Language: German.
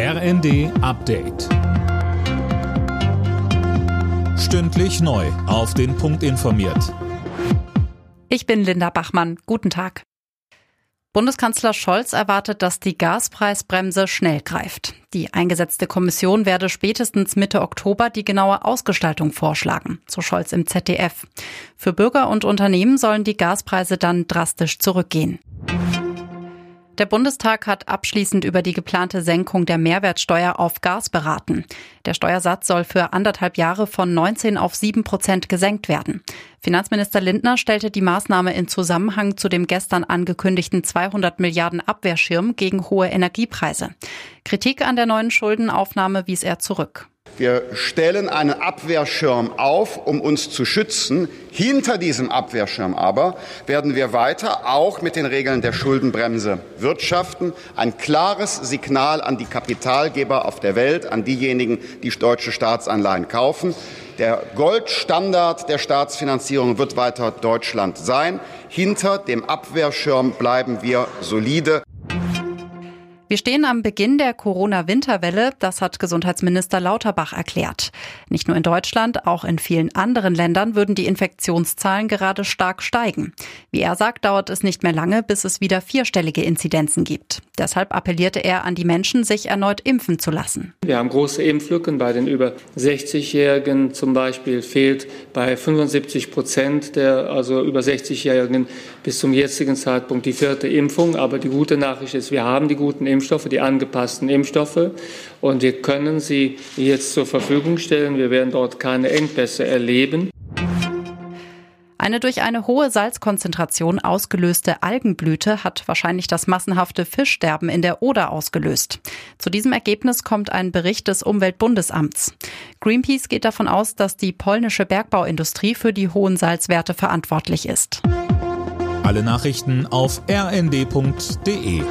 RND Update. Stündlich neu. Auf den Punkt informiert. Ich bin Linda Bachmann. Guten Tag. Bundeskanzler Scholz erwartet, dass die Gaspreisbremse schnell greift. Die eingesetzte Kommission werde spätestens Mitte Oktober die genaue Ausgestaltung vorschlagen, so Scholz im ZDF. Für Bürger und Unternehmen sollen die Gaspreise dann drastisch zurückgehen. Der Bundestag hat abschließend über die geplante Senkung der Mehrwertsteuer auf Gas beraten. Der Steuersatz soll für anderthalb Jahre von 19 auf 7 Prozent gesenkt werden. Finanzminister Lindner stellte die Maßnahme in Zusammenhang zu dem gestern angekündigten 200 Milliarden Abwehrschirm gegen hohe Energiepreise. Kritik an der neuen Schuldenaufnahme wies er zurück. Wir stellen einen Abwehrschirm auf, um uns zu schützen. Hinter diesem Abwehrschirm aber werden wir weiter auch mit den Regeln der Schuldenbremse wirtschaften. Ein klares Signal an die Kapitalgeber auf der Welt, an diejenigen, die deutsche Staatsanleihen kaufen. Der Goldstandard der Staatsfinanzierung wird weiter Deutschland sein. Hinter dem Abwehrschirm bleiben wir solide. Wir stehen am Beginn der Corona-Winterwelle, das hat Gesundheitsminister Lauterbach erklärt. Nicht nur in Deutschland, auch in vielen anderen Ländern würden die Infektionszahlen gerade stark steigen. Wie er sagt, dauert es nicht mehr lange, bis es wieder vierstellige Inzidenzen gibt. Deshalb appellierte er an die Menschen, sich erneut impfen zu lassen. Wir haben große Impflücken bei den über 60-Jährigen. Zum Beispiel fehlt bei 75 Prozent der also über 60-Jährigen bis zum jetzigen Zeitpunkt die vierte Impfung. Aber die gute Nachricht ist, wir haben die guten Impfungen. Impfstoffe, die angepassten Impfstoffe. Und wir können sie jetzt zur Verfügung stellen. Wir werden dort keine Engpässe erleben. Eine durch eine hohe Salzkonzentration ausgelöste Algenblüte hat wahrscheinlich das massenhafte Fischsterben in der Oder ausgelöst. Zu diesem Ergebnis kommt ein Bericht des Umweltbundesamts. Greenpeace geht davon aus, dass die polnische Bergbauindustrie für die hohen Salzwerte verantwortlich ist. Alle Nachrichten auf rnd.de